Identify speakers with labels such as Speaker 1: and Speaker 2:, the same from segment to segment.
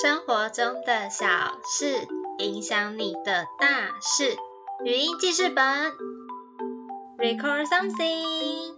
Speaker 1: 生活中的小事影响你的大事。语音记事本，Record something。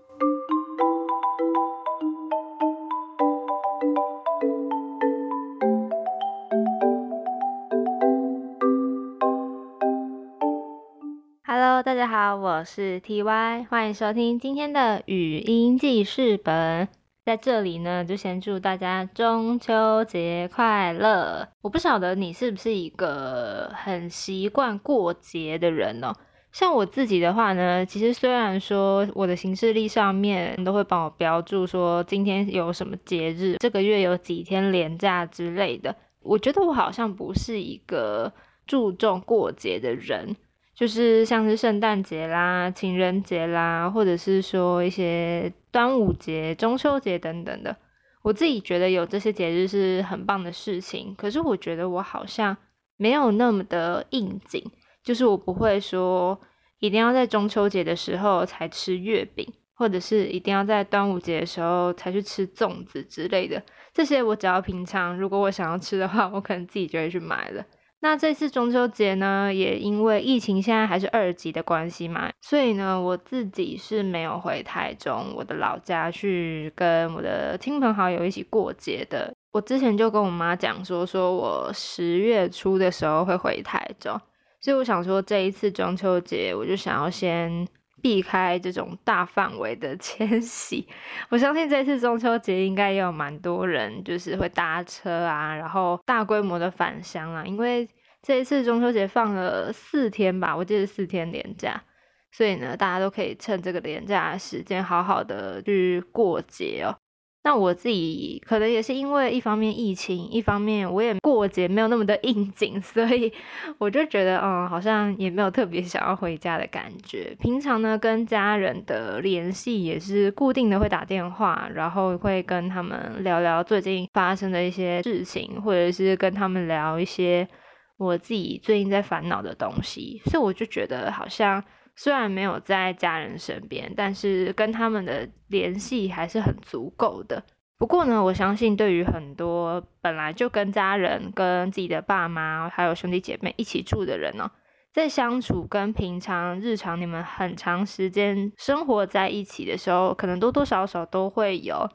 Speaker 1: Hello，大家好，我是 TY，欢迎收听今天的语音记事本。在这里呢，就先祝大家中秋节快乐。我不晓得你是不是一个很习惯过节的人哦。像我自己的话呢，其实虽然说我的行事历上面都会帮我标注说今天有什么节日，这个月有几天连假之类的，我觉得我好像不是一个注重过节的人。就是像是圣诞节啦、情人节啦，或者是说一些端午节、中秋节等等的，我自己觉得有这些节日是很棒的事情。可是我觉得我好像没有那么的应景，就是我不会说一定要在中秋节的时候才吃月饼，或者是一定要在端午节的时候才去吃粽子之类的。这些我只要平常如果我想要吃的话，我可能自己就会去买了。那这次中秋节呢，也因为疫情现在还是二级的关系嘛，所以呢，我自己是没有回台中我的老家去跟我的亲朋好友一起过节的。我之前就跟我妈讲说，说我十月初的时候会回台中，所以我想说这一次中秋节，我就想要先。避开这种大范围的 迁徙，我相信这次中秋节应该也有蛮多人就是会搭车啊，然后大规模的返乡啊，因为这一次中秋节放了四天吧，我记得四天连假，所以呢，大家都可以趁这个连假的时间好好的去过节哦。那我自己可能也是因为一方面疫情，一方面我也过节没有那么的应景，所以我就觉得，嗯，好像也没有特别想要回家的感觉。平常呢，跟家人的联系也是固定的，会打电话，然后会跟他们聊聊最近发生的一些事情，或者是跟他们聊一些我自己最近在烦恼的东西。所以我就觉得好像。虽然没有在家人身边，但是跟他们的联系还是很足够的。不过呢，我相信对于很多本来就跟家人、跟自己的爸妈还有兄弟姐妹一起住的人呢，在相处跟平常日常你们很长时间生活在一起的时候，可能多多少少都会有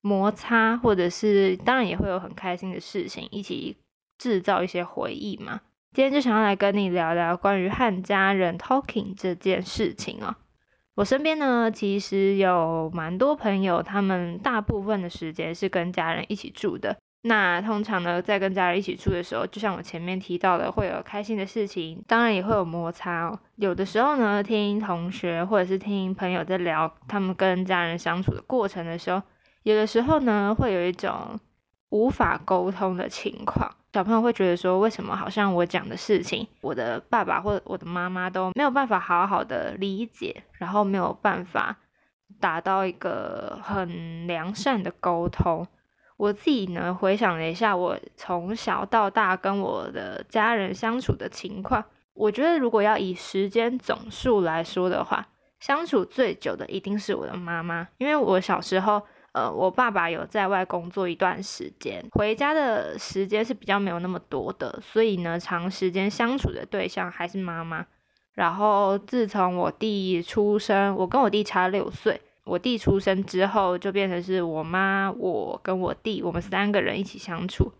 Speaker 1: 摩擦，或者是当然也会有很开心的事情，一起制造一些回忆嘛。今天就想要来跟你聊聊关于和家人 talking 这件事情哦。我身边呢，其实有蛮多朋友，他们大部分的时间是跟家人一起住的。那通常呢，在跟家人一起住的时候，就像我前面提到的，会有开心的事情，当然也会有摩擦哦。有的时候呢，听同学或者是听朋友在聊他们跟家人相处的过程的时候，有的时候呢，会有一种无法沟通的情况。小朋友会觉得说，为什么好像我讲的事情，我的爸爸或者我的妈妈都没有办法好好的理解，然后没有办法达到一个很良善的沟通。我自己呢，回想了一下我从小到大跟我的家人相处的情况，我觉得如果要以时间总数来说的话，相处最久的一定是我的妈妈，因为我小时候。呃，我爸爸有在外工作一段时间，回家的时间是比较没有那么多的，所以呢，长时间相处的对象还是妈妈。然后自从我弟出生，我跟我弟差六岁，我弟出生之后，就变成是我妈、我跟我弟，我们三个人一起相处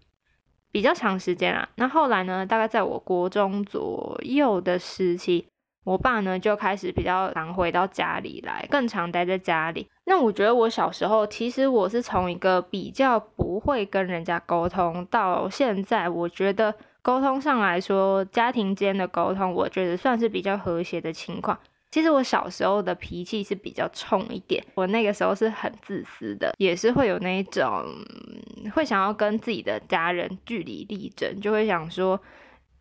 Speaker 1: 比较长时间啊。那后来呢，大概在我国中左右的时期。我爸呢就开始比较常回到家里来，更常待在家里。那我觉得我小时候，其实我是从一个比较不会跟人家沟通，到现在我觉得沟通上来说，家庭间的沟通，我觉得算是比较和谐的情况。其实我小时候的脾气是比较冲一点，我那个时候是很自私的，也是会有那一种会想要跟自己的家人据理力争，就会想说。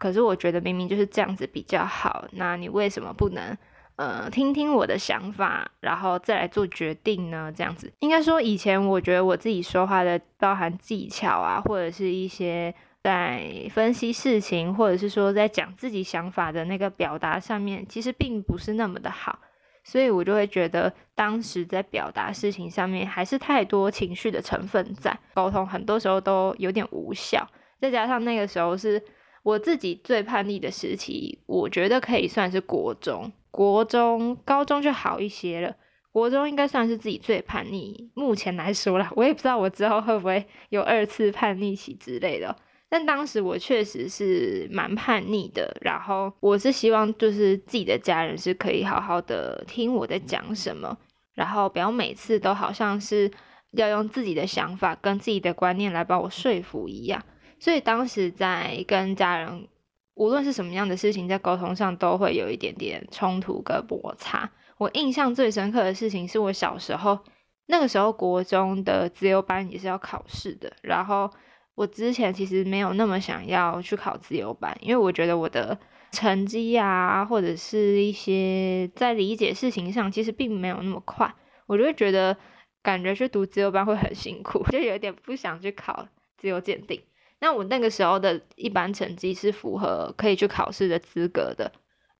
Speaker 1: 可是我觉得明明就是这样子比较好，那你为什么不能呃听听我的想法，然后再来做决定呢？这样子应该说以前我觉得我自己说话的包含技巧啊，或者是一些在分析事情，或者是说在讲自己想法的那个表达上面，其实并不是那么的好，所以我就会觉得当时在表达事情上面还是太多情绪的成分在，沟通很多时候都有点无效。再加上那个时候是我自己最叛逆的时期，我觉得可以算是国中，国中、高中就好一些了。国中应该算是自己最叛逆，目前来说啦，我也不知道我之后会不会有二次叛逆期之类的。但当时我确实是蛮叛逆的，然后我是希望就是自己的家人是可以好好的听我在讲什么，然后不要每次都好像是要用自己的想法跟自己的观念来把我说服一样。所以当时在跟家人，无论是什么样的事情，在沟通上都会有一点点冲突跟摩擦。我印象最深刻的事情是我小时候，那个时候国中的自由班也是要考试的。然后我之前其实没有那么想要去考自由班，因为我觉得我的成绩啊，或者是一些在理解事情上，其实并没有那么快。我就会觉得感觉去读自由班会很辛苦，就有点不想去考自由鉴定。那我那个时候的一般成绩是符合可以去考试的资格的，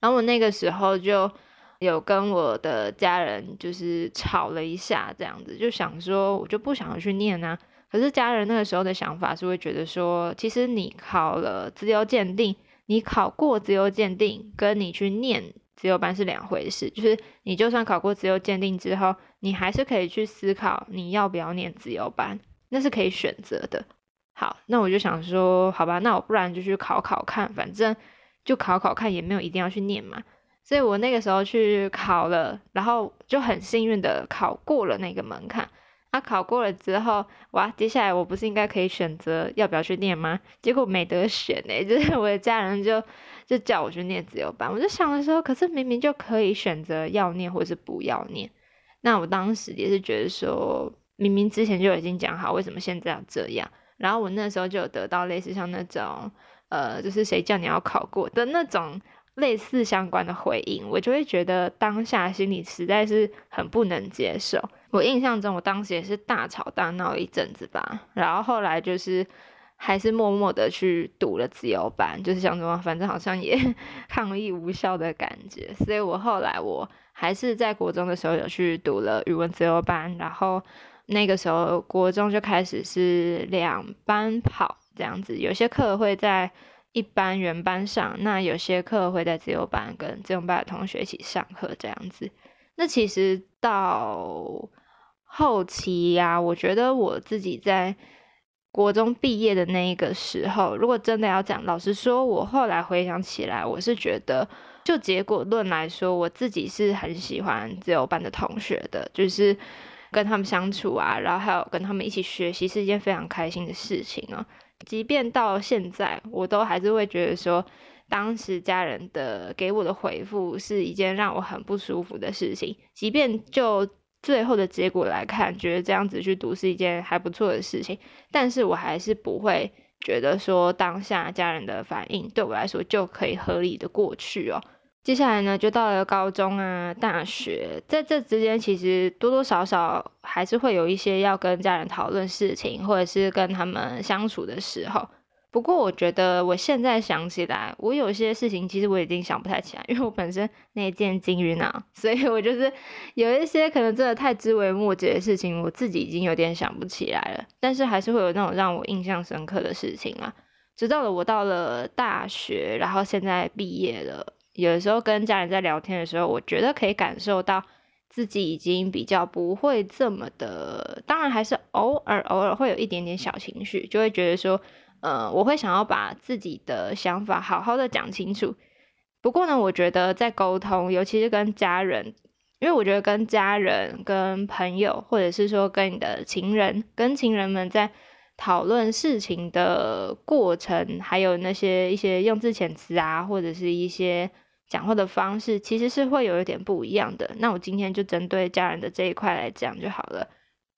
Speaker 1: 然后我那个时候就。有跟我的家人就是吵了一下，这样子就想说，我就不想要去念啊。可是家人那个时候的想法是会觉得说，其实你考了自由鉴定，你考过自由鉴定，跟你去念自由班是两回事。就是你就算考过自由鉴定之后，你还是可以去思考你要不要念自由班，那是可以选择的。好，那我就想说，好吧，那我不然就去考考看，反正就考考看，也没有一定要去念嘛。所以我那个时候去考了，然后就很幸运的考过了那个门槛。啊，考过了之后，哇，接下来我不是应该可以选择要不要去念吗？结果没得选呢，就是我的家人就就叫我去念自由班。我就想的时候，可是明明就可以选择要念或是不要念。那我当时也是觉得说，明明之前就已经讲好，为什么现在要这样？然后我那时候就有得到类似像那种，呃，就是谁叫你要考过的那种。类似相关的回应，我就会觉得当下心里实在是很不能接受。我印象中，我当时也是大吵大闹一阵子吧，然后后来就是还是默默的去读了自由班，就是想说反正好像也 抗议无效的感觉，所以我后来我还是在国中的时候有去读了语文自由班，然后那个时候国中就开始是两班跑这样子，有些课会在。一班原班上，那有些课会在自由班跟自由班的同学一起上课这样子。那其实到后期呀，我觉得我自己在国中毕业的那一个时候，如果真的要讲，老实说，我后来回想起来，我是觉得就结果论来说，我自己是很喜欢自由班的同学的，就是跟他们相处啊，然后还有跟他们一起学习，是一件非常开心的事情啊。即便到现在，我都还是会觉得说，当时家人的给我的回复是一件让我很不舒服的事情。即便就最后的结果来看，觉得这样子去读是一件还不错的事情，但是我还是不会觉得说当下家人的反应对我来说就可以合理的过去哦。接下来呢，就到了高中啊、大学，在这之间，其实多多少少还是会有一些要跟家人讨论事情，或者是跟他们相处的时候。不过，我觉得我现在想起来，我有些事情其实我已经想不太起来，因为我本身内建金鱼脑，所以我就是有一些可能真的太枝微末节的事情，我自己已经有点想不起来了。但是还是会有那种让我印象深刻的事情啊。直到了我到了大学，然后现在毕业了。有的时候跟家人在聊天的时候，我觉得可以感受到自己已经比较不会这么的，当然还是偶尔偶尔会有一点点小情绪，就会觉得说，呃，我会想要把自己的想法好好的讲清楚。不过呢，我觉得在沟通，尤其是跟家人，因为我觉得跟家人、跟朋友，或者是说跟你的情人、跟情人们在讨论事情的过程，还有那些一些用字遣词啊，或者是一些。讲话的方式其实是会有一点不一样的。那我今天就针对家人的这一块来讲就好了。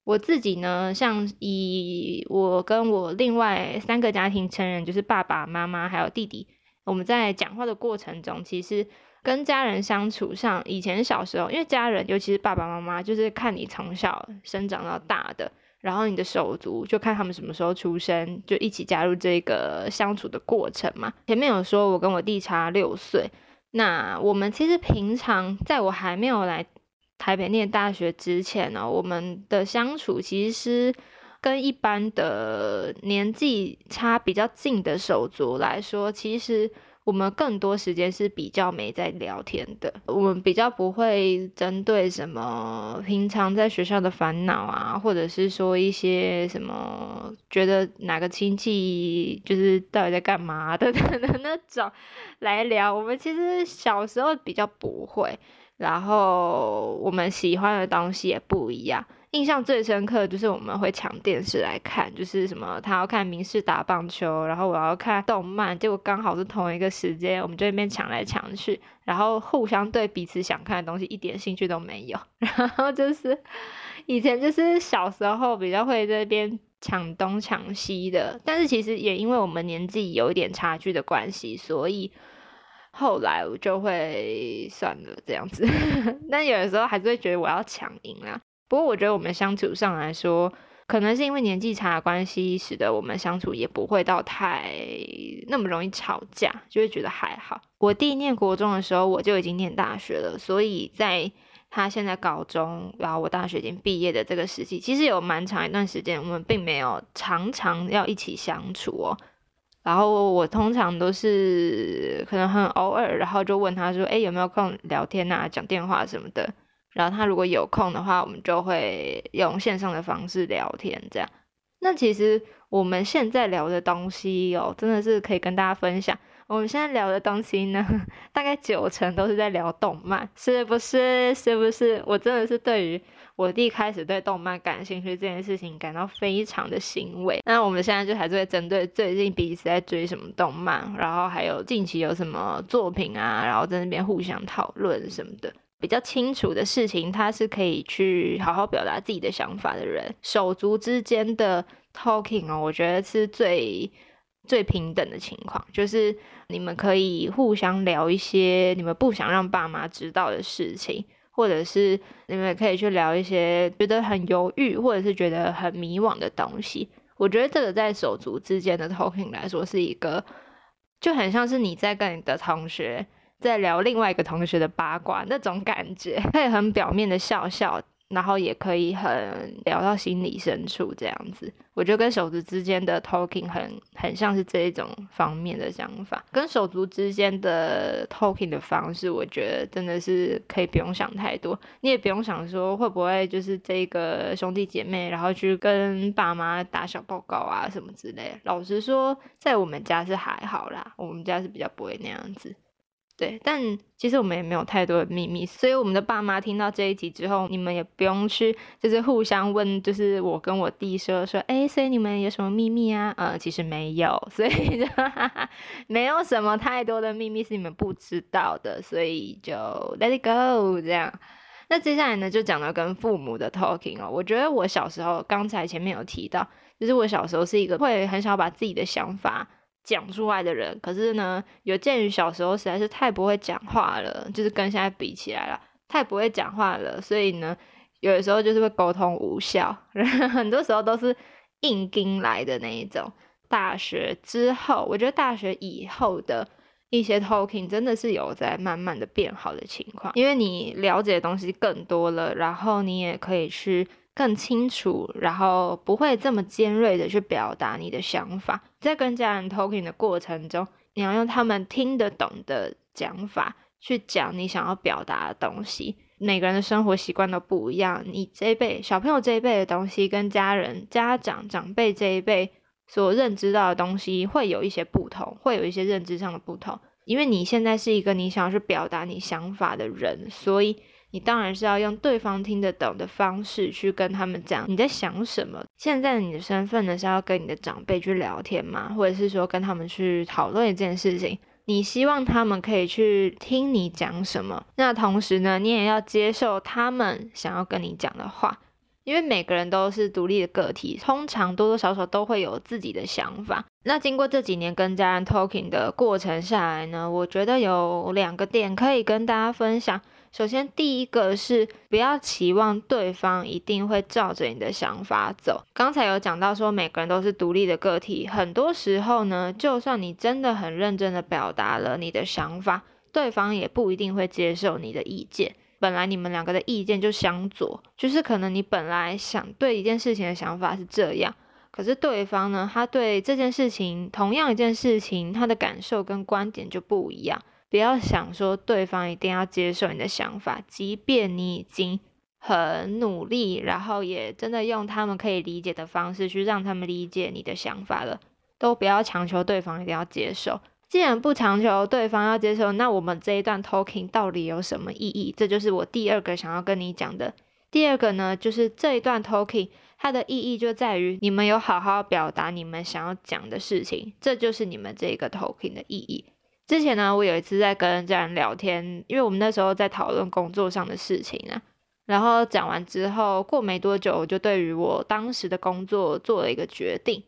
Speaker 1: 我自己呢，像以我跟我另外三个家庭成员，就是爸爸妈妈还有弟弟，我们在讲话的过程中，其实跟家人相处上，以前小时候，因为家人尤其是爸爸妈妈，就是看你从小生长到大的，然后你的手足就看他们什么时候出生，就一起加入这个相处的过程嘛。前面有说我跟我弟差六岁。那我们其实平常在我还没有来台北念大学之前呢，我们的相处其实，跟一般的年纪差比较近的手足来说，其实。我们更多时间是比较没在聊天的，我们比较不会针对什么平常在学校的烦恼啊，或者是说一些什么觉得哪个亲戚就是到底在干嘛的 的那种来聊。我们其实小时候比较不会，然后我们喜欢的东西也不一样。印象最深刻就是我们会抢电视来看，就是什么他要看明视打棒球，然后我要看动漫，结果刚好是同一个时间，我们就那边抢来抢去，然后互相对彼此想看的东西一点兴趣都没有，然后就是以前就是小时候比较会这边抢东抢西的，但是其实也因为我们年纪有一点差距的关系，所以后来我就会算了这样子，但有的时候还是会觉得我要抢赢啊。不过我觉得我们相处上来说，可能是因为年纪差的关系，使得我们相处也不会到太那么容易吵架，就会觉得还好。我弟念国中的时候，我就已经念大学了，所以在他现在高中，然后我大学已经毕业的这个时期，其实有蛮长一段时间，我们并没有常常要一起相处哦。然后我通常都是可能很偶尔，然后就问他说：“哎，有没有空聊天啊，讲电话什么的？”然后他如果有空的话，我们就会用线上的方式聊天，这样。那其实我们现在聊的东西哦，真的是可以跟大家分享。我们现在聊的东西呢，大概九成都是在聊动漫，是不是？是不是？我真的是对于我弟开始对动漫感兴趣这件事情感到非常的欣慰。那我们现在就还是会针对最近彼此在追什么动漫，然后还有近期有什么作品啊，然后在那边互相讨论什么的。比较清楚的事情，他是可以去好好表达自己的想法的人。手足之间的 talking 哦，我觉得是最最平等的情况，就是你们可以互相聊一些你们不想让爸妈知道的事情，或者是你们可以去聊一些觉得很犹豫或者是觉得很迷惘的东西。我觉得这个在手足之间的 talking 来说，是一个就很像是你在跟你的同学。在聊另外一个同学的八卦，那种感觉可以很表面的笑笑，然后也可以很聊到心里深处这样子。我觉得跟手足之间的 talking 很很像是这一种方面的想法。跟手足之间的 talking 的方式，我觉得真的是可以不用想太多，你也不用想说会不会就是这个兄弟姐妹，然后去跟爸妈打小报告啊什么之类。老实说，在我们家是还好啦，我们家是比较不会那样子。对，但其实我们也没有太多的秘密，所以我们的爸妈听到这一集之后，你们也不用去就是互相问，就是我跟我弟说说，哎，所以你们有什么秘密啊？呃，其实没有，所以就没有什么太多的秘密是你们不知道的，所以就 let it go 这样。那接下来呢，就讲到跟父母的 talking 哦，我觉得我小时候，刚才前面有提到，就是我小时候是一个会很少把自己的想法。讲出来的人，可是呢，有鉴于小时候实在是太不会讲话了，就是跟现在比起来了，太不会讲话了，所以呢，有的时候就是会沟通无效，很多时候都是硬盯来的那一种。大学之后，我觉得大学以后的一些 talking 真的是有在慢慢的变好的情况，因为你了解的东西更多了，然后你也可以去。更清楚，然后不会这么尖锐的去表达你的想法。在跟家人 talking 的过程中，你要用他们听得懂的讲法去讲你想要表达的东西。每个人的生活习惯都不一样，你这一辈小朋友这一辈的东西，跟家人、家长、长辈这一辈所认知到的东西会有一些不同，会有一些认知上的不同。因为你现在是一个你想要去表达你想法的人，所以。你当然是要用对方听得懂的方式去跟他们讲你在想什么。现在你的身份呢是要跟你的长辈去聊天吗，或者是说跟他们去讨论一件事情。你希望他们可以去听你讲什么，那同时呢，你也要接受他们想要跟你讲的话，因为每个人都是独立的个体，通常多多少少都会有自己的想法。那经过这几年跟家人 talking 的过程下来呢，我觉得有两个点可以跟大家分享。首先，第一个是不要期望对方一定会照着你的想法走。刚才有讲到说，每个人都是独立的个体，很多时候呢，就算你真的很认真的表达了你的想法，对方也不一定会接受你的意见。本来你们两个的意见就相左，就是可能你本来想对一件事情的想法是这样，可是对方呢，他对这件事情同样一件事情，他的感受跟观点就不一样。不要想说对方一定要接受你的想法，即便你已经很努力，然后也真的用他们可以理解的方式去让他们理解你的想法了，都不要强求对方一定要接受。既然不强求对方要接受，那我们这一段 talking 到底有什么意义？这就是我第二个想要跟你讲的。第二个呢，就是这一段 talking 它的意义就在于你们有好好表达你们想要讲的事情，这就是你们这个 talking 的意义。之前呢，我有一次在跟家人聊天，因为我们那时候在讨论工作上的事情啊。然后讲完之后，过没多久，我就对于我当时的工作做了一个决定。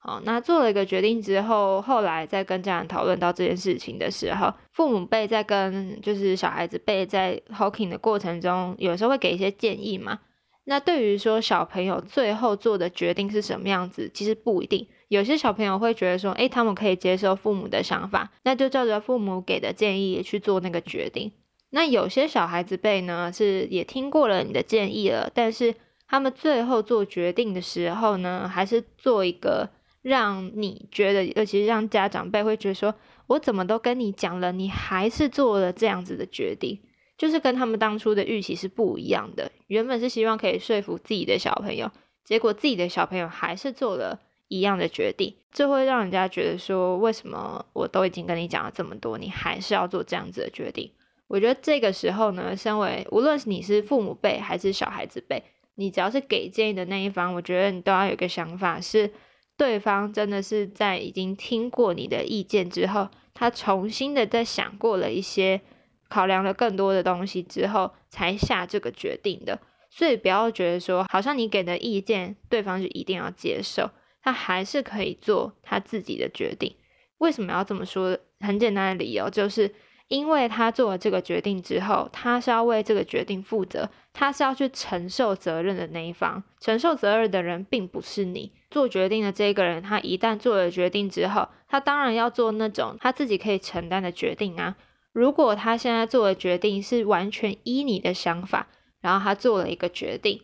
Speaker 1: 好，那做了一个决定之后，后来在跟家人讨论到这件事情的时候，父母辈在跟就是小孩子辈在 talking 的过程中，有时候会给一些建议嘛。那对于说小朋友最后做的决定是什么样子，其实不一定。有些小朋友会觉得说，诶，他们可以接受父母的想法，那就照着父母给的建议去做那个决定。那有些小孩子辈呢，是也听过了你的建议了，但是他们最后做决定的时候呢，还是做一个让你觉得，尤其是让家长辈会觉得说，我怎么都跟你讲了，你还是做了这样子的决定，就是跟他们当初的预期是不一样的。原本是希望可以说服自己的小朋友，结果自己的小朋友还是做了。一样的决定，这会让人家觉得说，为什么我都已经跟你讲了这么多，你还是要做这样子的决定？我觉得这个时候呢，身为无论是你是父母辈还是小孩子辈，你只要是给建议的那一方，我觉得你都要有个想法，是对方真的是在已经听过你的意见之后，他重新的在想过了一些，考量了更多的东西之后，才下这个决定的。所以不要觉得说，好像你给的意见，对方就一定要接受。他还是可以做他自己的决定。为什么要这么说？很简单的理由，就是因为他做了这个决定之后，他是要为这个决定负责，他是要去承受责任的那一方。承受责任的人并不是你做决定的这个人。他一旦做了决定之后，他当然要做那种他自己可以承担的决定啊。如果他现在做的决定是完全依你的想法，然后他做了一个决定。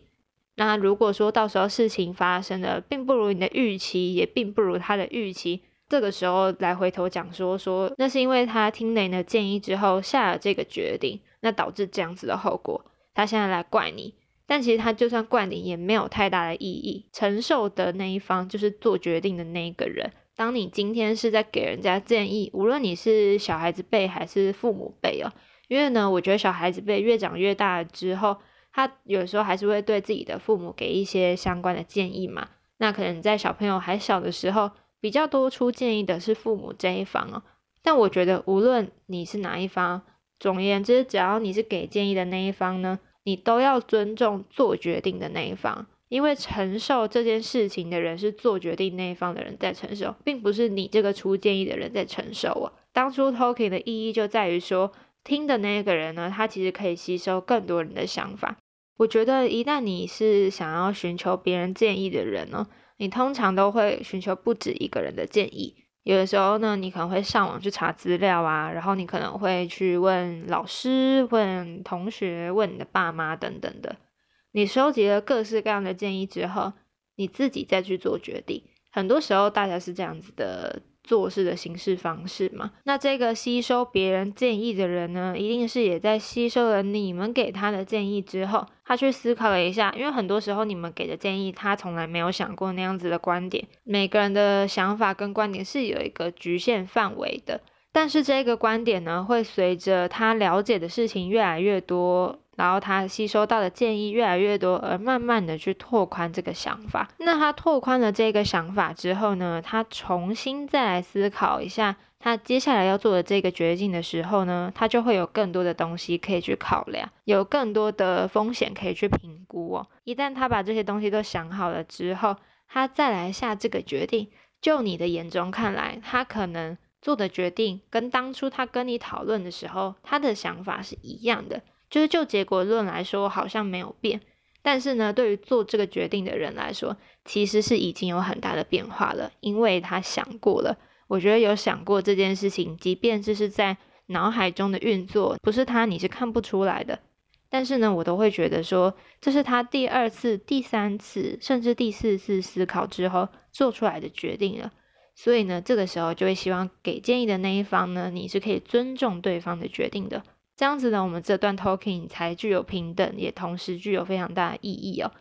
Speaker 1: 那如果说到时候事情发生的并不如你的预期，也并不如他的预期，这个时候来回头讲说说，那是因为他听了你的建议之后下了这个决定，那导致这样子的后果，他现在来怪你，但其实他就算怪你也没有太大的意义，承受的那一方就是做决定的那一个人。当你今天是在给人家建议，无论你是小孩子辈还是父母辈哦，因为呢，我觉得小孩子辈越长越大之后。他有时候还是会对自己的父母给一些相关的建议嘛？那可能在小朋友还小的时候，比较多出建议的是父母这一方哦。但我觉得，无论你是哪一方，总而言之，只要你是给建议的那一方呢，你都要尊重做决定的那一方，因为承受这件事情的人是做决定那一方的人在承受，并不是你这个出建议的人在承受啊。当初 talking 的意义就在于说，听的那个人呢，他其实可以吸收更多人的想法。我觉得，一旦你是想要寻求别人建议的人呢，你通常都会寻求不止一个人的建议。有的时候呢，你可能会上网去查资料啊，然后你可能会去问老师、问同学、问你的爸妈等等的。你收集了各式各样的建议之后，你自己再去做决定。很多时候，大家是这样子的。做事的形式方式嘛，那这个吸收别人建议的人呢，一定是也在吸收了你们给他的建议之后，他去思考了一下，因为很多时候你们给的建议，他从来没有想过那样子的观点。每个人的想法跟观点是有一个局限范围的，但是这个观点呢，会随着他了解的事情越来越多。然后他吸收到的建议越来越多，而慢慢的去拓宽这个想法。那他拓宽了这个想法之后呢，他重新再来思考一下他接下来要做的这个决定的时候呢，他就会有更多的东西可以去考量，有更多的风险可以去评估哦。一旦他把这些东西都想好了之后，他再来下这个决定，就你的眼中看来，他可能做的决定跟当初他跟你讨论的时候，他的想法是一样的。就是就结果论来说，好像没有变，但是呢，对于做这个决定的人来说，其实是已经有很大的变化了，因为他想过了。我觉得有想过这件事情，即便这是在脑海中的运作，不是他你是看不出来的，但是呢，我都会觉得说，这是他第二次、第三次，甚至第四次思考之后做出来的决定了。所以呢，这个时候就会希望给建议的那一方呢，你是可以尊重对方的决定的。这样子呢，我们这段 talking 才具有平等，也同时具有非常大的意义哦。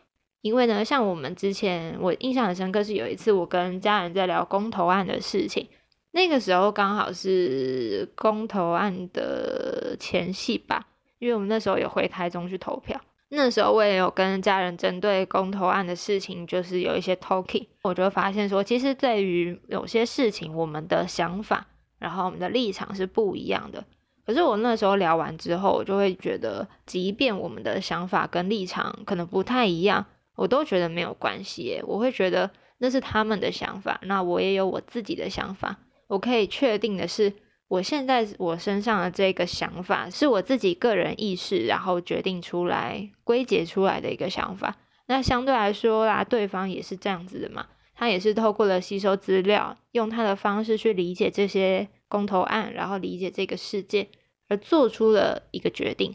Speaker 1: 因为呢，像我们之前，我印象很深刻是有一次我跟家人在聊公投案的事情，那个时候刚好是公投案的前夕吧。因为我们那时候有回台中去投票，那时候我也有跟家人针对公投案的事情，就是有一些 talking，我就发现说，其实对于有些事情，我们的想法，然后我们的立场是不一样的。可是我那时候聊完之后，我就会觉得，即便我们的想法跟立场可能不太一样，我都觉得没有关系。我会觉得那是他们的想法，那我也有我自己的想法。我可以确定的是。我现在我身上的这个想法是我自己个人意识，然后决定出来归结出来的一个想法。那相对来说啦，对方也是这样子的嘛，他也是透过了吸收资料，用他的方式去理解这些公投案，然后理解这个世界，而做出了一个决定。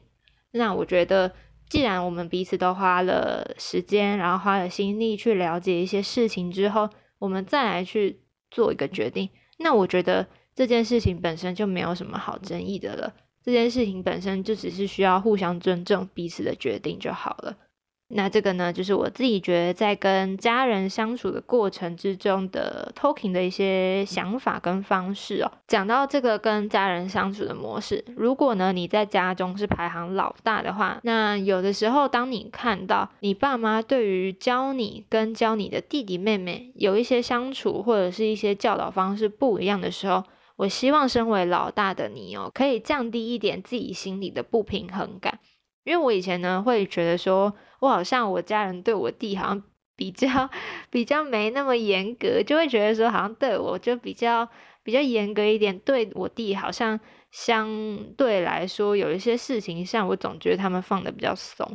Speaker 1: 那我觉得，既然我们彼此都花了时间，然后花了心力去了解一些事情之后，我们再来去做一个决定，那我觉得。这件事情本身就没有什么好争议的了，这件事情本身就只是需要互相尊重彼此的决定就好了。那这个呢，就是我自己觉得在跟家人相处的过程之中的 talking 的一些想法跟方式哦。讲到这个跟家人相处的模式，如果呢你在家中是排行老大的话，那有的时候当你看到你爸妈对于教你跟教你的弟弟妹妹有一些相处或者是一些教导方式不一样的时候，我希望身为老大的你哦，可以降低一点自己心里的不平衡感，因为我以前呢会觉得说，我好像我家人对我弟好像比较 比较没那么严格，就会觉得说好像对我就比较比较严格一点，对我弟好像相对来说有一些事情上，我总觉得他们放的比较松。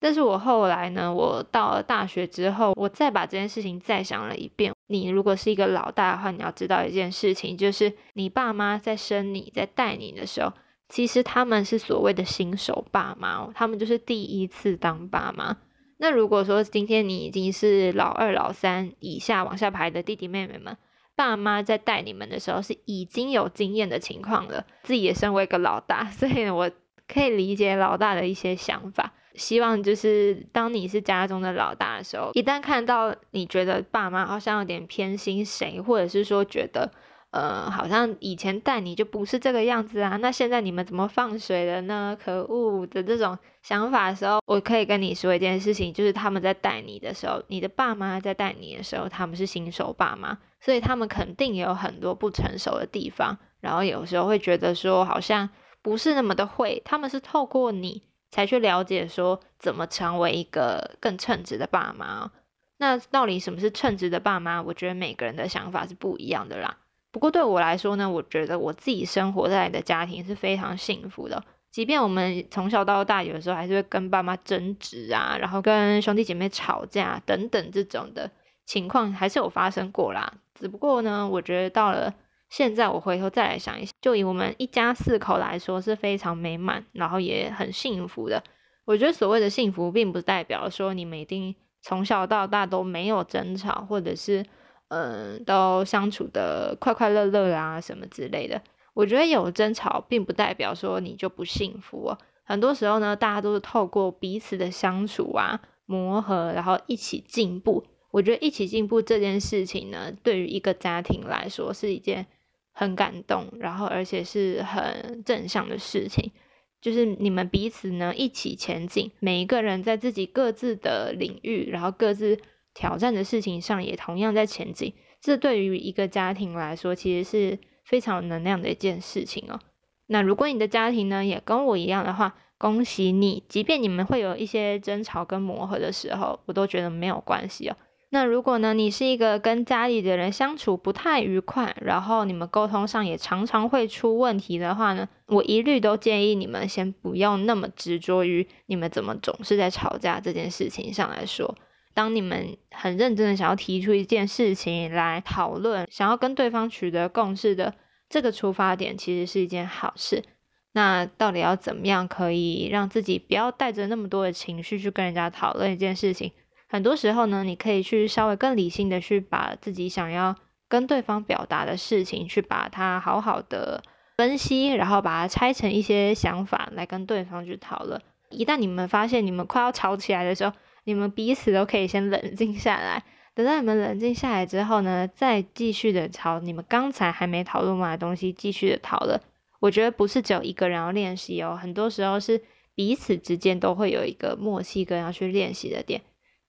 Speaker 1: 但是我后来呢，我到了大学之后，我再把这件事情再想了一遍。你如果是一个老大的话，你要知道一件事情，就是你爸妈在生你在带你的时候，其实他们是所谓的新手爸妈，他们就是第一次当爸妈。那如果说今天你已经是老二、老三以下往下排的弟弟妹妹们，爸妈在带你们的时候是已经有经验的情况了，自己也身为一个老大，所以我可以理解老大的一些想法。希望就是当你是家中的老大的时候，一旦看到你觉得爸妈好像有点偏心谁，或者是说觉得呃好像以前带你就不是这个样子啊，那现在你们怎么放水了呢？可恶的这种想法的时候，我可以跟你说一件事情，就是他们在带你的时候，你的爸妈在带你的时候，他们是新手爸妈，所以他们肯定也有很多不成熟的地方，然后有时候会觉得说好像不是那么的会，他们是透过你。才去了解说怎么成为一个更称职的爸妈。那到底什么是称职的爸妈？我觉得每个人的想法是不一样的啦。不过对我来说呢，我觉得我自己生活在的家庭是非常幸福的。即便我们从小到大，有时候还是会跟爸妈争执啊，然后跟兄弟姐妹吵架等等这种的情况，还是有发生过啦。只不过呢，我觉得到了。现在我回头再来想一下，就以我们一家四口来说是非常美满，然后也很幸福的。我觉得所谓的幸福，并不代表说你们一定从小到大都没有争吵，或者是嗯都相处的快快乐乐啊什么之类的。我觉得有争吵，并不代表说你就不幸福。很多时候呢，大家都是透过彼此的相处啊磨合，然后一起进步。我觉得一起进步这件事情呢，对于一个家庭来说是一件。很感动，然后而且是很正向的事情，就是你们彼此呢一起前进，每一个人在自己各自的领域，然后各自挑战的事情上也同样在前进。这对于一个家庭来说，其实是非常有能量的一件事情哦。那如果你的家庭呢也跟我一样的话，恭喜你，即便你们会有一些争吵跟磨合的时候，我都觉得没有关系哦。那如果呢，你是一个跟家里的人相处不太愉快，然后你们沟通上也常常会出问题的话呢，我一律都建议你们先不要那么执着于你们怎么总是在吵架这件事情上来说。当你们很认真的想要提出一件事情来讨论，想要跟对方取得共识的这个出发点，其实是一件好事。那到底要怎么样可以让自己不要带着那么多的情绪去跟人家讨论一件事情？很多时候呢，你可以去稍微更理性的去把自己想要跟对方表达的事情，去把它好好的分析，然后把它拆成一些想法来跟对方去讨论。一旦你们发现你们快要吵起来的时候，你们彼此都可以先冷静下来。等到你们冷静下来之后呢，再继续的朝你们刚才还没讨论完的东西继续的讨论。我觉得不是只有一个人要练习哦，很多时候是彼此之间都会有一个默契跟要去练习的点。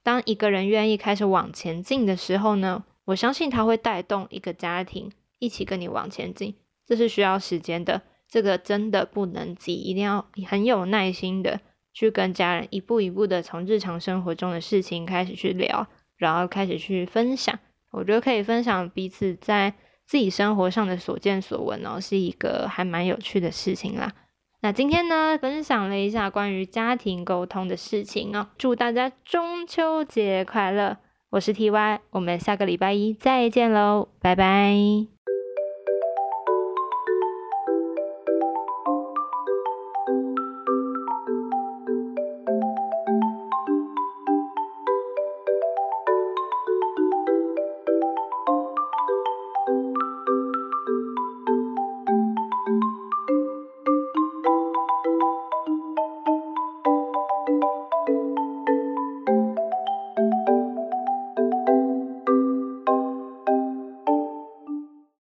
Speaker 1: 当一个人愿意开始往前进的时候呢，我相信他会带动一个家庭一起跟你往前进。这是需要时间的，这个真的不能急，一定要很有耐心的去跟家人一步一步的从日常生活中的事情开始去聊，然后开始去分享。我觉得可以分享彼此在自己生活上的所见所闻哦，是一个还蛮有趣的事情啦。那今天呢，分享了一下关于家庭沟通的事情哦。祝大家中秋节快乐！我是 T Y，我们下个礼拜一再见喽，拜拜。